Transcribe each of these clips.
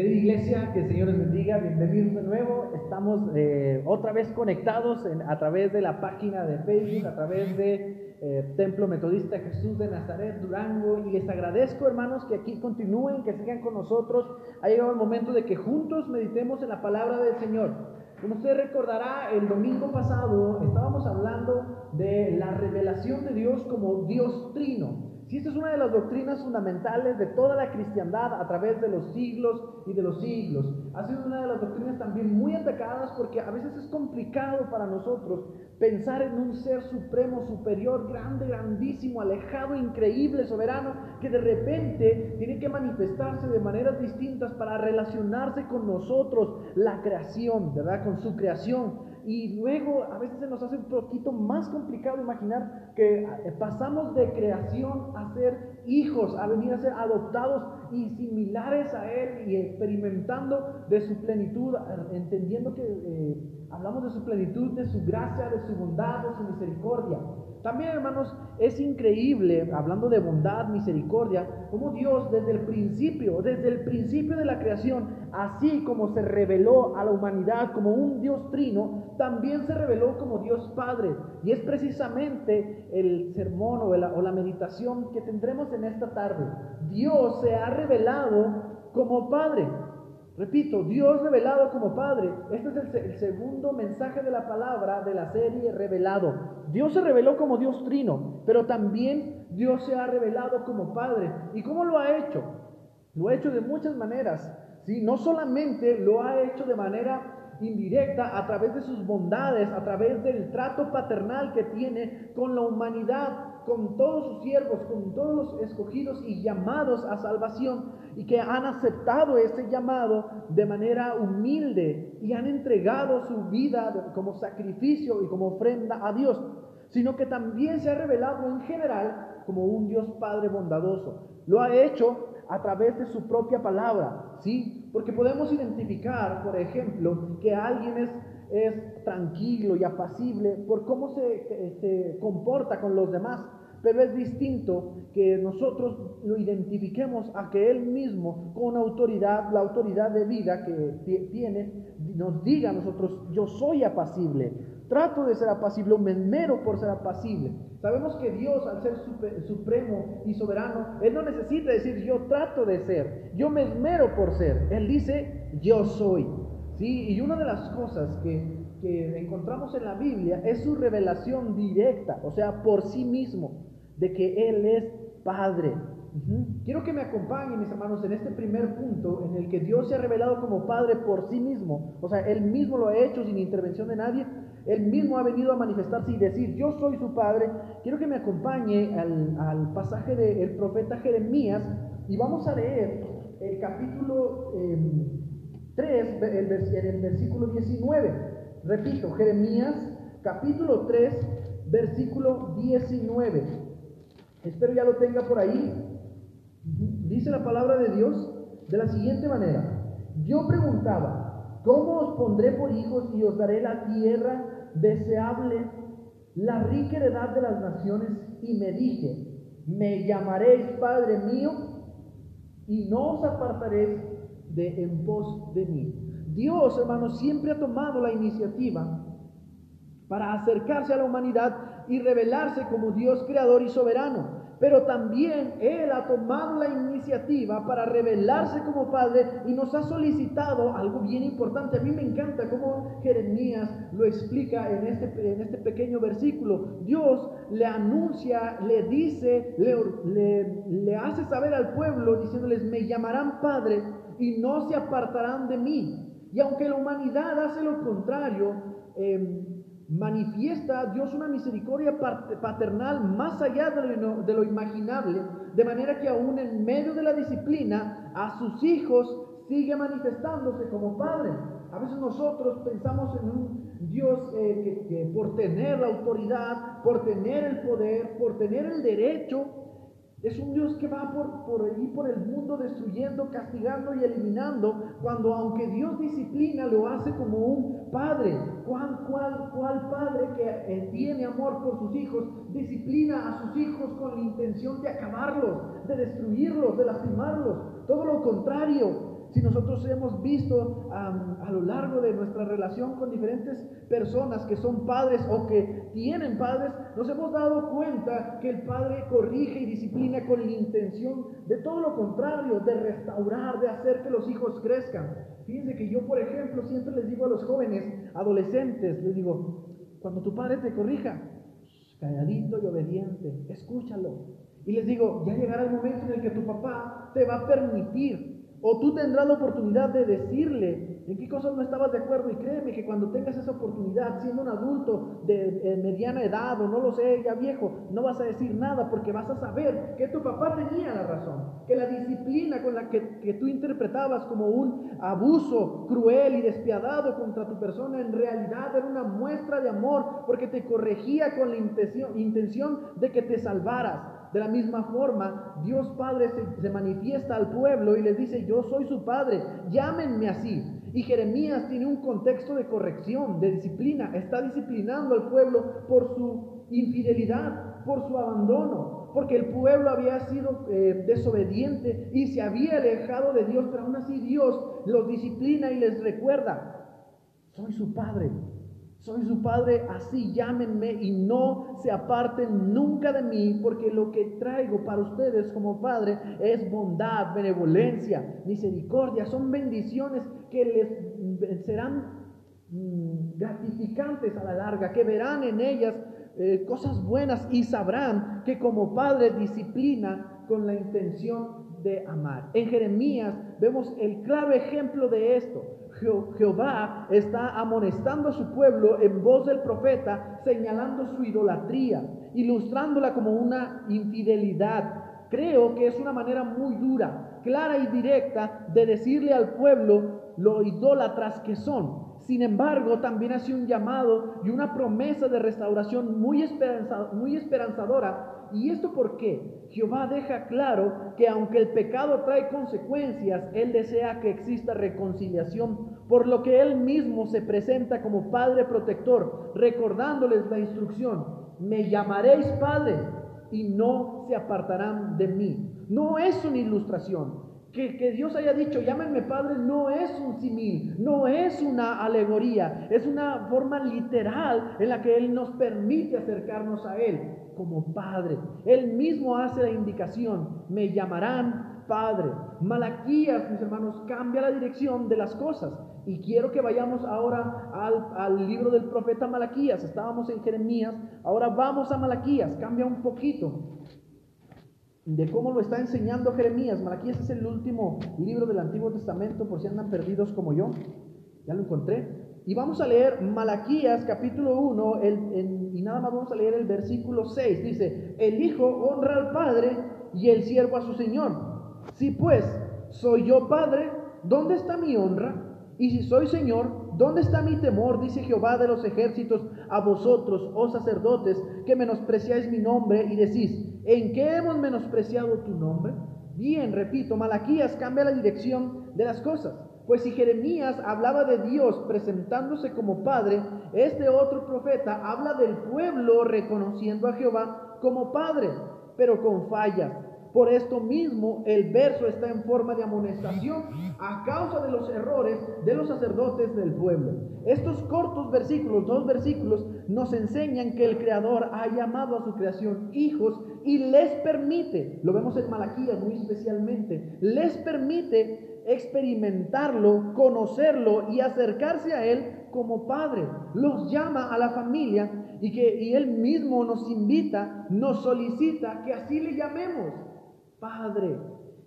Querida iglesia, que el Señor les bendiga, bienvenidos de nuevo. Estamos eh, otra vez conectados en- a través de la página de Facebook, a través de eh, Templo Metodista Jesús de Nazaret, Durango. Y les agradezco, hermanos, que aquí continúen, que sigan con nosotros. Ha llegado el momento de que juntos meditemos en la palabra del Señor. Como usted recordará, el domingo pasado estábamos hablando de la revelación de Dios como Dios trino. Si esta es una de las doctrinas fundamentales de toda la cristiandad a través de los siglos y de los siglos. Ha sido una de las doctrinas también muy atacadas porque a veces es complicado para nosotros pensar en un ser supremo, superior, grande, grandísimo, alejado, increíble, soberano, que de repente tiene que manifestarse de maneras distintas para relacionarse con nosotros, la creación, ¿verdad? Con su creación. Y luego a veces se nos hace un poquito más complicado imaginar que eh, pasamos de creación a ser hijos, a venir a ser adoptados y similares a Él y experimentando de su plenitud, entendiendo que eh, hablamos de su plenitud, de su gracia, de su bondad, de su misericordia. También, hermanos, es increíble, hablando de bondad, misericordia, como Dios desde el principio, desde el principio de la creación, así como se reveló a la humanidad como un Dios trino, también se reveló como Dios Padre. Y es precisamente el sermón o la, o la meditación que tendremos en esta tarde. Dios se ha revelado como Padre. Repito, Dios revelado como Padre. Este es el, se- el segundo mensaje de la palabra de la serie revelado. Dios se reveló como Dios trino, pero también Dios se ha revelado como Padre. ¿Y cómo lo ha hecho? Lo ha hecho de muchas maneras. ¿sí? No solamente lo ha hecho de manera indirecta a través de sus bondades, a través del trato paternal que tiene con la humanidad, con todos sus siervos, con todos los escogidos y llamados a salvación y que han aceptado ese llamado de manera humilde y han entregado su vida como sacrificio y como ofrenda a Dios, sino que también se ha revelado en general como un Dios Padre bondadoso. Lo ha hecho a través de su propia palabra, ¿sí? Porque podemos identificar, por ejemplo, que alguien es, es tranquilo y apacible por cómo se, se comporta con los demás, pero es distinto que nosotros lo identifiquemos a que Él mismo, con autoridad, la autoridad de vida que ti- tiene, nos diga a nosotros, yo soy apacible, trato de ser apacible, me esmero por ser apacible. Sabemos que Dios, al ser supremo y soberano, Él no necesita decir yo trato de ser, yo me esmero por ser. Él dice yo soy. ¿sí? Y una de las cosas que, que encontramos en la Biblia es su revelación directa, o sea, por sí mismo, de que Él es Padre. Ujú. Quiero que me acompañen, mis hermanos, en este primer punto en el que Dios se ha revelado como Padre por sí mismo. O sea, Él mismo lo ha hecho sin intervención de nadie. Él mismo ha venido a manifestarse y decir, yo soy su Padre. Quiero que me acompañe al, al pasaje del profeta Jeremías y vamos a leer el capítulo 3, el, vers- en el versículo 19. Repito, Jeremías capítulo 3, versículo 19. Espero ya lo tenga por ahí. Dice la palabra de Dios de la siguiente manera. Yo preguntaba, ¿cómo os pondré por hijos y os daré la tierra deseable, la rica heredad de las naciones? Y me dije, me llamaréis Padre mío y no os apartaréis de en pos de mí. Dios, hermanos, siempre ha tomado la iniciativa para acercarse a la humanidad y revelarse como Dios creador y soberano. Pero también Él ha tomado la iniciativa para revelarse como Padre y nos ha solicitado algo bien importante. A mí me encanta cómo Jeremías lo explica en este, en este pequeño versículo. Dios le anuncia, le dice, le, le- hace saber al pueblo diciéndoles, me llamarán Padre y no se apartarán de mí. Y aunque la humanidad hace lo contrario, eh, manifiesta Dios una misericordia pat- paternal más allá de lo, de lo imaginable, de manera que aún en medio de la disciplina a sus hijos sigue manifestándose como padre. A veces nosotros pensamos en un Dios eh, que, que por tener la autoridad, por tener el poder, por tener el derecho, es un Dios que va por, por ahí, por el mundo, destruyendo, castigando y eliminando, cuando aunque Dios disciplina, lo hace como un padre. ¿Cuál, cuál, cuál padre que eh, tiene amor por sus hijos, disciplina a sus hijos con la intención de acabarlos, de destruirlos, de lastimarlos? Todo lo contrario, si nosotros hemos visto a lo largo de nuestra relación con diferentes personas que son padres o que tienen padres, nos hemos dado cuenta que el padre corrige y disciplina con la intención de todo lo contrario, de restaurar, de hacer que los hijos crezcan. Fíjense que yo, por ejemplo, siempre les digo a los jóvenes, adolescentes, les digo, cuando tu padre te corrija, calladito y obediente, escúchalo. Y les digo, ya llegará el momento en el que tu papá te va a permitir o tú tendrás la oportunidad de decirle en qué cosas no estabas de acuerdo. Y créeme que cuando tengas esa oportunidad, siendo un adulto de eh, mediana edad o no lo sé, ya viejo, no vas a decir nada porque vas a saber que tu papá tenía la razón. Que la disciplina con la que, que tú interpretabas como un abuso cruel y despiadado contra tu persona, en realidad era una muestra de amor porque te corregía con la intención, intención de que te salvaras. De la misma forma, Dios Padre se, manifiesta al pueblo y les dice, yo soy su Padre, llámenme así. Y Jeremías tiene un contexto de corrección, de disciplina. Está disciplinando al pueblo por su infidelidad, por su abandono, porque el pueblo había sido eh, desobediente y se había alejado de Dios, pero aún así Dios los disciplina y les recuerda, soy su Padre, soy su padre, así llámenme y no se aparten nunca de mí, porque lo que traigo para ustedes como padre es bondad, benevolencia, misericordia. Son bendiciones que les serán mm, gratificantes a la larga, que verán en ellas eh, cosas buenas y sabrán que como padre disciplina con la intención de amar. En Jeremías vemos el claro ejemplo de esto. Jehová está amonestando a su pueblo en voz del profeta, señalando su idolatría, ilustrándola como una infidelidad. Creo que es una manera muy dura, clara y directa de decirle al pueblo lo idólatras que son. Sin embargo, también hace un llamado y una promesa de restauración muy, muy esperanzadora ¿Y esto por qué? Jehová deja claro que aunque el pecado trae consecuencias, Él desea que exista reconciliación, por lo que Él mismo se presenta como Padre protector, recordándoles la instrucción, me llamaréis Padre y no se apartarán de mí. No es una ilustración, que, Dios haya dicho, llámenme Padre, no es un simil, no es una alegoría, es una forma literal en la que Él nos permite acercarnos a Él como Padre. Él mismo hace la indicación, me llamarán Padre. Malaquías, mis hermanos, cambia la dirección de las cosas. Y quiero que vayamos ahora al, libro del profeta Malaquías. Estábamos en Jeremías, ahora vamos a Malaquías, cambia un poquito de cómo lo está enseñando Jeremías. Malaquías es el último libro del Antiguo Testamento, por si andan perdidos como yo. Ya lo encontré. Y vamos a leer Malaquías capítulo 1 y nada más vamos a leer el versículo 6. Dice, el Hijo honra al Padre y el siervo a su Señor. Si pues soy yo Padre, ¿dónde está mi honra? Y si soy Señor, ¿dónde está mi temor? Dice Jehová de los ejércitos a vosotros, oh sacerdotes, que menospreciáis mi nombre y decís, ¿en qué hemos menospreciado tu nombre? Bien, repito, Malaquías cambia la dirección de las cosas. Pues si Jeremías hablaba de Dios presentándose como Padre, este otro profeta habla del pueblo reconociendo a Jehová como Padre, pero con fallas. Por esto mismo el verso está en forma de amonestación a causa de los errores de los sacerdotes del pueblo. Estos cortos versículos, dos versículos, nos enseñan que el Creador ha llamado a su creación hijos y les permite, lo vemos en Malaquías muy especialmente, les permite experimentarlo, conocerlo y acercarse a Él como Padre. Los llama a la familia y que y Él mismo nos invita, nos solicita que así le llamemos Padre.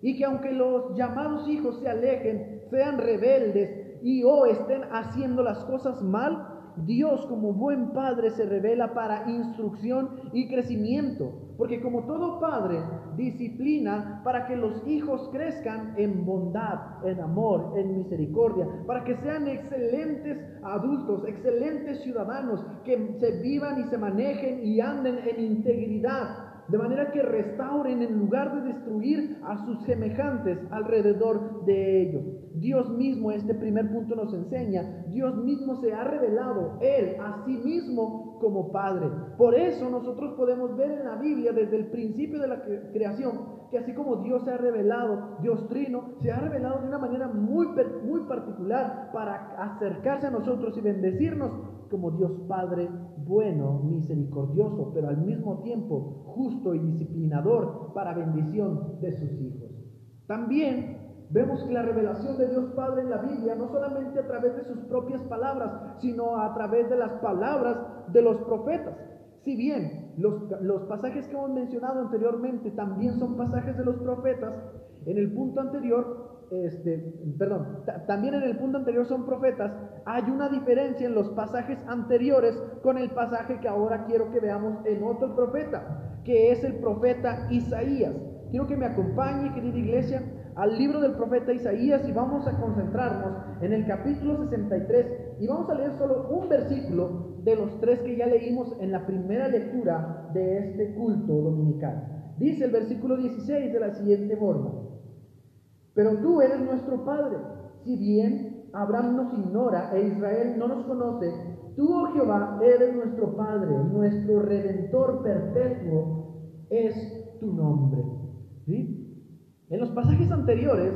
Y que aunque los llamados hijos se alejen, sean rebeldes y o estén haciendo las cosas mal, Dios como buen padre se revela para instrucción y crecimiento, porque como todo padre disciplina para que los hijos crezcan en bondad, en amor, en misericordia, para que sean excelentes adultos, excelentes ciudadanos, que se vivan y se manejen y anden en integridad, de manera que restauren en lugar de destruir a sus semejantes alrededor de ellos. Dios mismo, este primer punto nos enseña, Dios mismo se ha revelado, Él a sí mismo como Padre. Por eso nosotros podemos ver en la Biblia desde el principio de la creación que así como Dios se ha revelado, Dios trino, se ha revelado de una manera muy, muy particular para acercarse a nosotros y bendecirnos como Dios Padre bueno, misericordioso, pero al mismo tiempo justo y disciplinador para bendición de sus hijos. También Vemos que la revelación de Dios Padre en la Biblia no solamente a través de sus propias palabras, sino a través de las palabras de los profetas. Si bien los, pasajes que hemos mencionado anteriormente también son pasajes de los profetas, en el punto anterior, este, perdón, también en el punto anterior son profetas, hay una diferencia en los pasajes anteriores con el pasaje que ahora quiero que veamos en otro profeta, que es el profeta Isaías. Quiero que me acompañe, querida iglesia, al libro del profeta Isaías y vamos a concentrarnos en el capítulo 63 y vamos a leer solo un versículo de los tres que ya leímos en la primera lectura de este culto dominical. Dice el versículo 16 de la siguiente forma, pero tú eres nuestro Padre, si bien Abraham nos ignora e Israel no nos conoce, tú, oh Jehová, eres nuestro Padre, nuestro Redentor perpetuo es tu nombre. ¿Sí? En los pasajes anteriores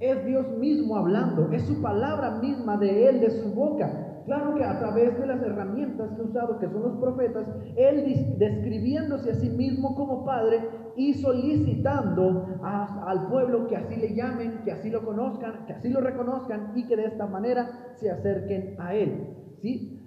es Dios mismo hablando, es su palabra misma de Él, de su boca. Claro que a través de las herramientas que ha usado, que son los profetas, Él describiéndose a sí mismo como Padre y solicitando al pueblo que así le llamen, que así lo conozcan, que así lo reconozcan y que de esta manera se acerquen a Él. ¿sí?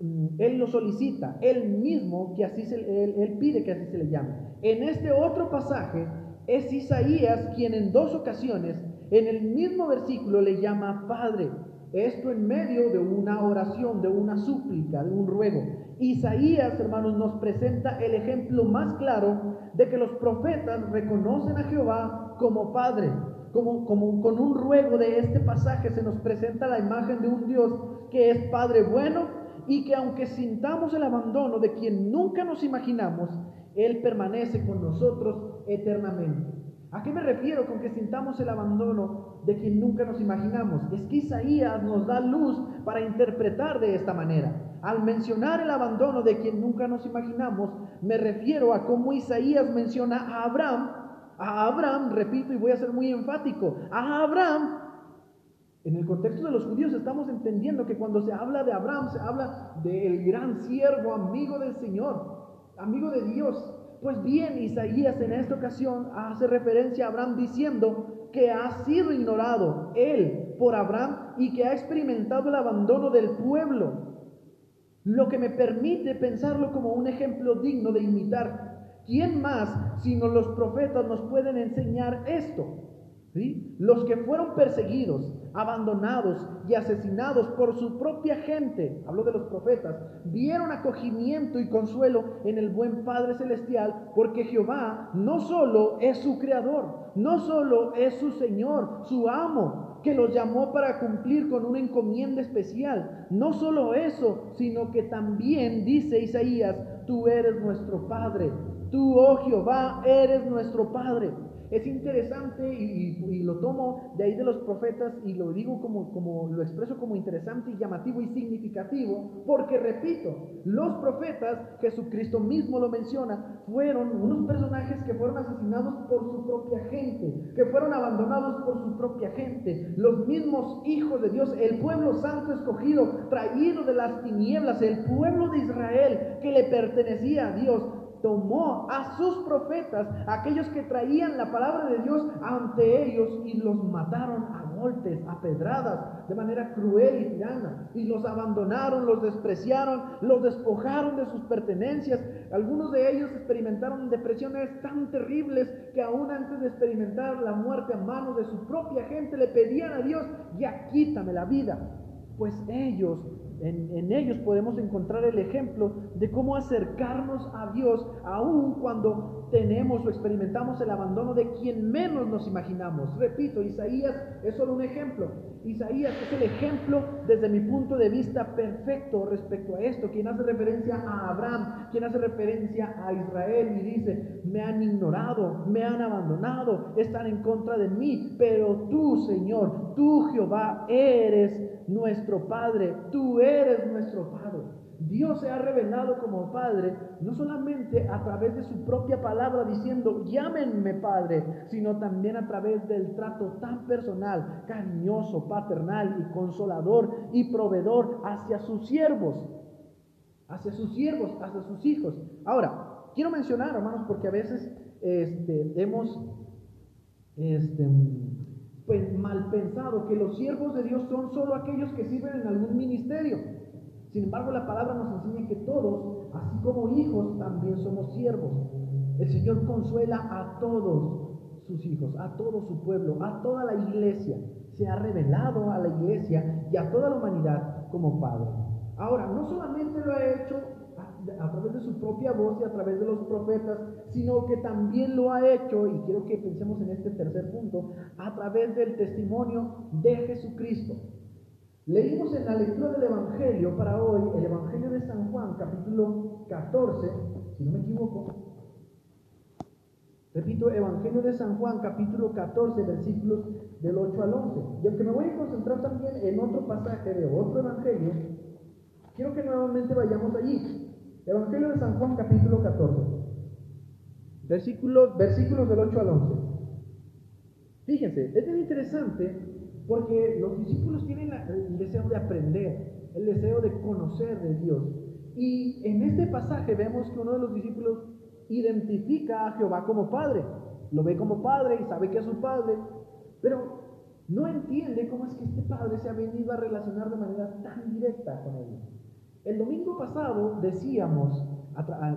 Mm, él lo solicita, Él mismo que así se, él, él pide que así se le llame. En este otro pasaje es Isaías quien en dos ocasiones en el mismo versículo le llama Padre. Esto en medio de una oración, de una súplica, de un ruego. Isaías, hermanos, nos presenta el ejemplo más claro de que los profetas reconocen a Jehová como Padre. Como, como con un ruego de este pasaje se nos presenta la imagen de un Dios que es Padre bueno y que aunque sintamos el abandono de quien nunca nos imaginamos, Él permanece con nosotros eternamente. ¿A qué me refiero con que sintamos el abandono de quien nunca nos imaginamos? Es que Isaías nos da luz para interpretar de esta manera. Al mencionar el abandono de quien nunca nos imaginamos, me refiero a cómo Isaías menciona a Abraham, a Abraham, repito y voy a ser muy enfático, a Abraham en el contexto de los judíos estamos entendiendo que cuando se habla de Abraham, se habla del gran siervo, amigo del Señor, amigo de Dios. Pues bien, Isaías en esta ocasión hace referencia a Abraham diciendo que ha sido ignorado él por Abraham y que ha experimentado el abandono del pueblo, lo que me permite pensarlo como un ejemplo digno de imitar. ¿Quién más sino los profetas nos pueden enseñar esto? Los que fueron perseguidos, abandonados y asesinados por su propia gente, hablo de los profetas, vieron acogimiento y consuelo en el buen Padre Celestial, porque Jehová no solo es su creador, no solo es su Señor, su amo, que los llamó para cumplir con una encomienda especial. No solo eso, sino que también dice Isaías, tú eres nuestro Padre, tú, oh Jehová, eres nuestro Padre. Es interesante y, lo tomo de ahí de los profetas y lo digo como, como lo expreso como interesante y llamativo y significativo, porque repito, los profetas, Jesucristo mismo lo menciona, fueron unos personajes que fueron asesinados por su propia gente, que fueron abandonados por su propia gente, los mismos hijos de Dios, el pueblo santo escogido, traído de las tinieblas, el pueblo de Israel que le pertenecía a Dios, tomó a sus profetas, aquellos que traían la palabra de Dios ante ellos y los mataron a golpes, a pedradas, de manera cruel y tirana. Y los abandonaron, los despreciaron, los despojaron de sus pertenencias. Algunos de ellos experimentaron depresiones tan terribles que aún antes de experimentar la muerte a manos de su propia gente le pedían a Dios, ya quítame la vida. Pues ellos en, ellos podemos encontrar el ejemplo de cómo acercarnos a Dios aun cuando tenemos o experimentamos el abandono de quien menos nos imaginamos. Repito, Isaías es solo un ejemplo. Isaías es el ejemplo desde mi punto de vista perfecto respecto a esto, quien hace referencia a Abraham, quien hace referencia a Israel y dice, me han ignorado, me han abandonado, están en contra de mí, pero tú, Señor, tú, Jehová, eres nuestro Padre, tú eres nuestro Padre. Dios se ha revelado como Padre, no solamente a través de su propia palabra diciendo, llámenme Padre, sino también a través del trato tan personal, cariñoso, paternal y consolador y proveedor hacia sus siervos, hacia sus siervos, hacia sus hijos. Ahora, quiero mencionar, hermanos, porque a veces este, hemos este, pues, mal pensado que los siervos de Dios son solo aquellos que sirven en algún ministerio. Sin embargo, la palabra nos enseña que todos, así como hijos, también somos siervos. El Señor consuela a todos sus hijos, a todo su pueblo, a toda la iglesia. Se ha revelado a la iglesia y a toda la humanidad como Padre. Ahora, no solamente lo ha hecho a, través de su propia voz y a través de los profetas, sino que también lo ha hecho, y quiero que pensemos en este tercer punto, a través del testimonio de Jesucristo. Leímos en la lectura del Evangelio para hoy, el Evangelio de San Juan, capítulo 14, si no me equivoco. Repito, Evangelio de San Juan, capítulo 14, versículos del 8 al 11. Y aunque me voy a concentrar también en otro pasaje de otro Evangelio, quiero que nuevamente vayamos allí. Evangelio de San Juan, capítulo 14, versículos, versículos del 8 al 11. Fíjense, es bien interesante porque los discípulos tienen el deseo de aprender, el deseo de conocer de Dios. Y en este pasaje vemos que uno de los discípulos identifica a Jehová como Padre. Lo ve como Padre y sabe que es su Padre, pero no entiende cómo es que este Padre se ha venido a relacionar de manera tan directa con él. El domingo pasado decíamos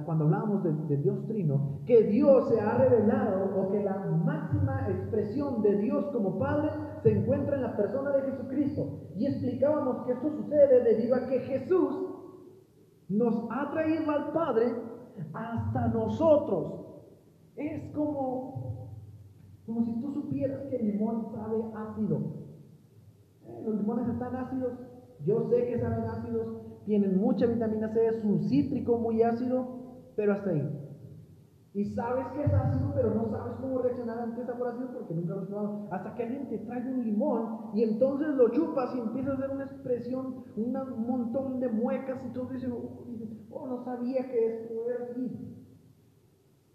cuando hablábamos de, Dios Trino, que Dios se ha revelado o que la máxima expresión de Dios como Padre se encuentra en la persona de Jesucristo. Y explicábamos que esto sucede debido a que Jesús nos ha traído al Padre hasta nosotros. Es como, como si tú supieras que el limón sabe ácido. Eh, los limones están ácidos, yo sé que saben ácidos, tienen mucha vitamina C, es un cítrico muy ácido, pero hasta ahí. Y sabes que es ácido, pero no sabes cómo reaccionar ante esa por porque nunca lo has probado. Hasta que alguien te trae un limón y entonces lo chupas y empieza a hacer una expresión, un montón de muecas y todo dicen, oh, oh, no sabía que esto era así.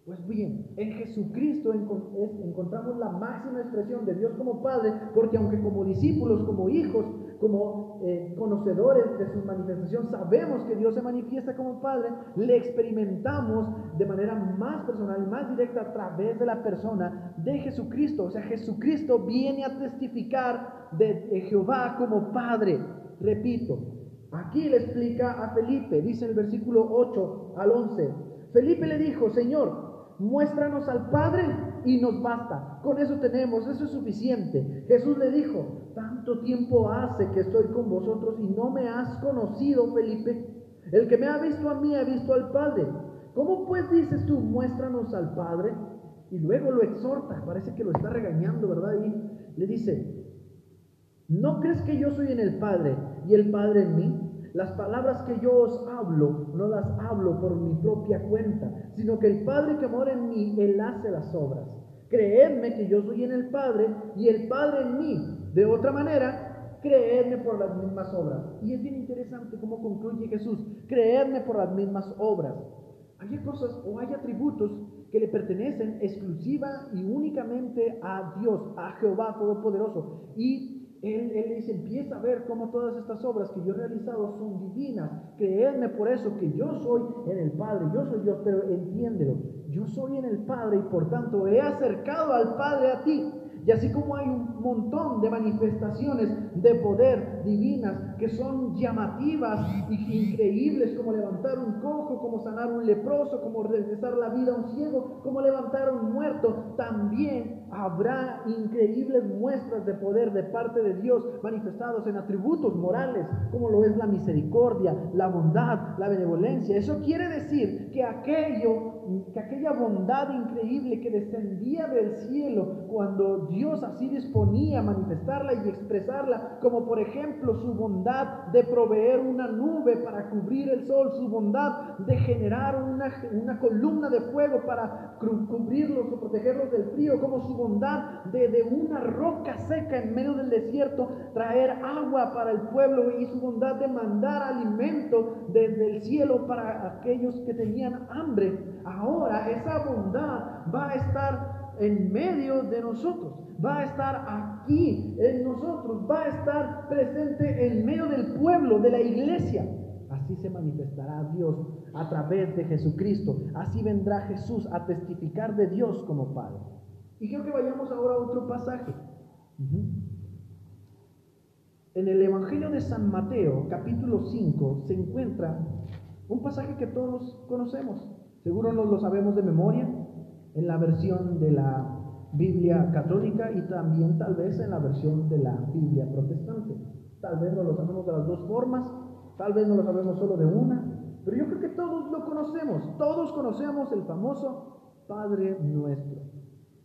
Pues bien, en Jesucristo encontramos la máxima expresión de Dios como Padre, porque aunque como discípulos, como hijos, como eh, conocedores de su manifestación, sabemos que Dios se manifiesta como Padre, le experimentamos de manera más personal más directa a través de la persona de Jesucristo. O sea, Jesucristo viene a testificar de Jehová como Padre. Repito, aquí le explica a Felipe, dice el versículo 8 al 11. Felipe le dijo, Señor, muéstranos al Padre y nos basta. Con eso tenemos, eso es suficiente. Jesús le dijo, tanto tiempo hace que estoy con vosotros y no me has conocido, Felipe. El que me ha visto a mí ha visto al Padre. ¿Cómo pues dices tú, muéstranos al Padre? Y luego lo exhorta, parece que lo está regañando, ¿verdad? Y le dice, ¿no crees que yo soy en el Padre y el Padre en mí? Las palabras que yo os hablo, no las hablo por mi propia cuenta, sino que el Padre que mora en mí, Él hace las obras. Creedme que yo soy en el Padre y el Padre en mí. De otra manera, creedme por las mismas obras. Y es bien interesante cómo concluye Jesús. Creedme por las mismas obras. Hay cosas o hay atributos que le pertenecen exclusiva y únicamente a Dios, a Jehová Todopoderoso. Y él, él, dice, empieza a ver cómo todas estas obras que yo he realizado son divinas. Creedme por eso que yo soy en el Padre, yo soy Dios, pero entiéndelo, yo soy en el Padre y por tanto he acercado al Padre a ti. Y así como hay un montón de manifestaciones de poder divinas que son llamativas y increíbles, como levantar un cojo, como sanar un leproso, como regresar la vida a un ciego, como levantar un muerto, también habrá increíbles muestras de poder de parte de Dios manifestados en atributos morales, como lo es la misericordia, la bondad, la benevolencia. Eso quiere decir que aquello que aquella bondad increíble que descendía del cielo cuando Dios así disponía a manifestarla y expresarla, como por ejemplo su bondad de proveer una nube para cubrir el sol, su bondad de generar una, una columna de fuego para cubrirlos o protegerlos del frío, como su bondad de, de una roca seca en medio del desierto, traer agua para el pueblo y su bondad de mandar alimento desde el cielo para aquellos que tenían hambre. Ahora esa bondad va a estar en medio de nosotros, va a estar aquí en nosotros, va a estar presente en medio del pueblo, de la iglesia. Así se manifestará Dios a través de Jesucristo. Así vendrá Jesús a testificar de Dios como Padre. Y quiero que vayamos ahora a otro pasaje. En el Evangelio de San Mateo, capítulo 5, se encuentra un pasaje que todos conocemos. Seguro nos lo sabemos de memoria en la versión de la Biblia católica y también tal vez en la versión de la Biblia protestante. Tal vez no lo sabemos de las dos formas, tal vez no lo sabemos solo de una, pero yo creo que todos lo conocemos. Todos conocemos el famoso Padre nuestro.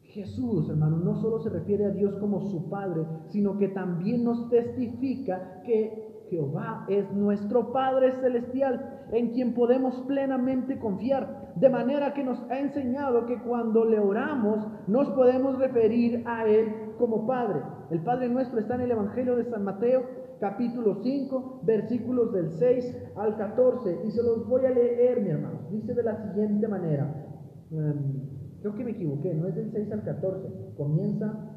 Jesús, hermano, no solo se refiere a Dios como su Padre, sino que también nos testifica que Jehová es nuestro Padre celestial, en quien podemos plenamente confiar, de manera que nos ha enseñado que cuando le oramos nos podemos referir a Él como Padre. El Padre nuestro está en el Evangelio de San Mateo, capítulo 5, versículos del 6 al 14, y se los voy a leer, mi hermano. Dice de la siguiente manera. Em, Creo que me equivoqué, no es del 6 al 14, comienza...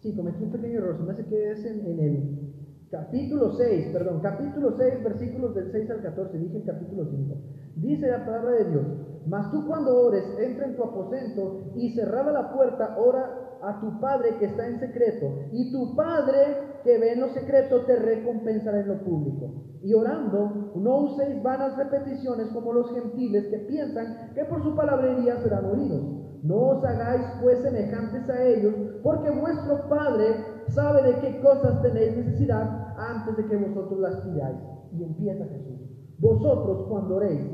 Sí, cometí un pequeño error, se me hace que es en, el capítulo 6, perdón, capítulo 6, versículos del 6 al 14, dije el capítulo 5. Dice la palabra de Dios, mas tú cuando ores, entra en tu aposento y cerrada la puerta, ora a tu Padre que está en secreto, y tu Padre que ve en lo secreto te recompensará en lo público. Y orando, no uséis vanas repeticiones como los gentiles que piensan que por su palabrería serán oídos. No os hagáis pues semejantes a ellos, porque vuestro Padre sabe de qué cosas tenéis necesidad antes de que vosotros las pidáis. Y empieza Jesús. Vosotros cuando oréis,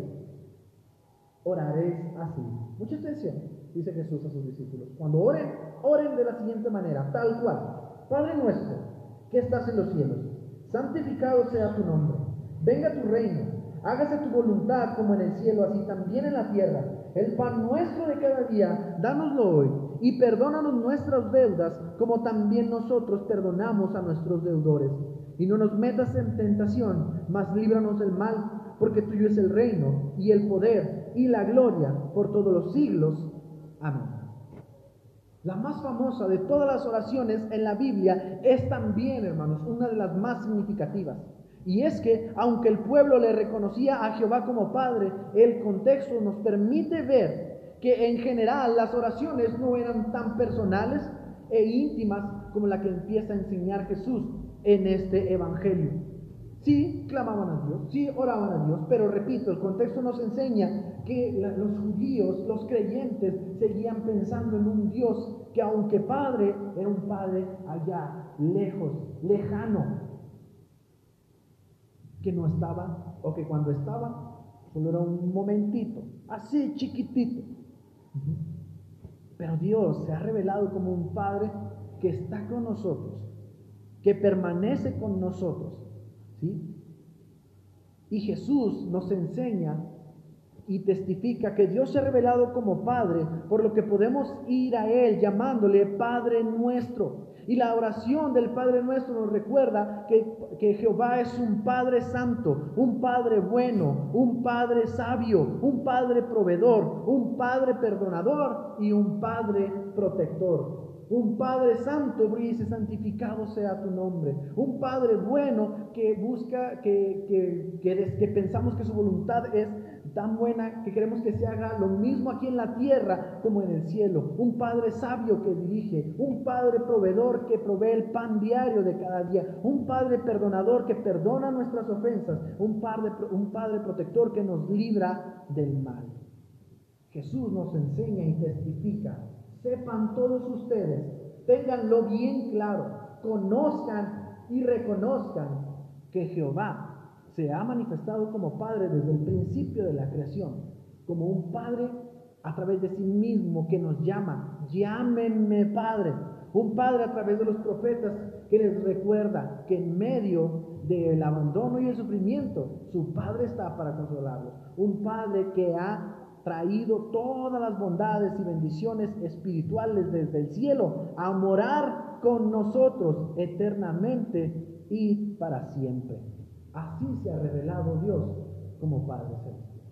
oraréis así. Mucha atención, dice Jesús a sus discípulos. Cuando oren, oren de la siguiente manera, tal cual. Padre nuestro, que estás en los cielos santificado sea tu nombre, venga tu reino, hágase tu voluntad como en el cielo, así también en la tierra. El pan nuestro de cada día, dánoslo hoy, y perdónanos nuestras deudas, como también nosotros perdonamos a nuestros deudores. Y no nos metas en tentación, mas líbranos del mal, porque tuyo es el reino, y el poder, y la gloria, por todos los siglos. Amén. La más famosa de todas las oraciones en la Biblia es también, hermanos, una de las más significativas. Y es que, aunque el pueblo le reconocía a Jehová como Padre, el contexto nos permite ver que en general las oraciones no eran tan personales e íntimas como la que empieza a enseñar Jesús en este Evangelio. Sí, clamaban a Dios, sí, oraban a Dios, pero repito, el contexto nos enseña que los judíos, los creyentes, seguían pensando en un Dios que aunque Padre, era un Padre allá, lejos, lejano, que no estaba, o que cuando estaba, solo era un momentito, así chiquitito. Pero Dios se ha revelado como un Padre que está con nosotros, que permanece con nosotros y Jesús nos enseña y testifica que Dios se ha revelado como Padre, por lo que podemos ir a Él llamándole Padre nuestro. Y la oración del Padre nuestro nos recuerda que, que, Jehová es un Padre santo, un Padre bueno, un Padre sabio, un Padre proveedor, un Padre perdonador y un Padre protector un Padre santo, dice, santificado sea tu nombre, un Padre bueno que busca, que, que, que, pensamos que su voluntad es tan buena que queremos que se haga lo mismo aquí en la tierra como en el cielo, un Padre sabio que dirige, un Padre proveedor que provee el pan diario de cada día, un Padre perdonador que perdona nuestras ofensas, un Padre, un padre protector que nos libra del mal. Jesús nos enseña y testifica sepan todos ustedes, tenganlo bien claro, conozcan y reconozcan que Jehová se ha manifestado como Padre desde el principio de la creación, como un Padre a través de sí mismo que nos llama, llámenme Padre. Un Padre a través de los profetas que les recuerda que en medio del abandono y el sufrimiento, su Padre está para consolarlos. Un Padre que ha traído todas las bondades y bendiciones espirituales desde el cielo a morar con nosotros eternamente y para siempre. Así se ha revelado Dios como Padre Celestial.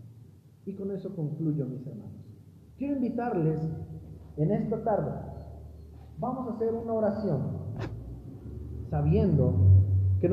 Y con eso concluyo, mis hermanos. Quiero invitarles en esta tarde, vamos a hacer una oración, sabiendo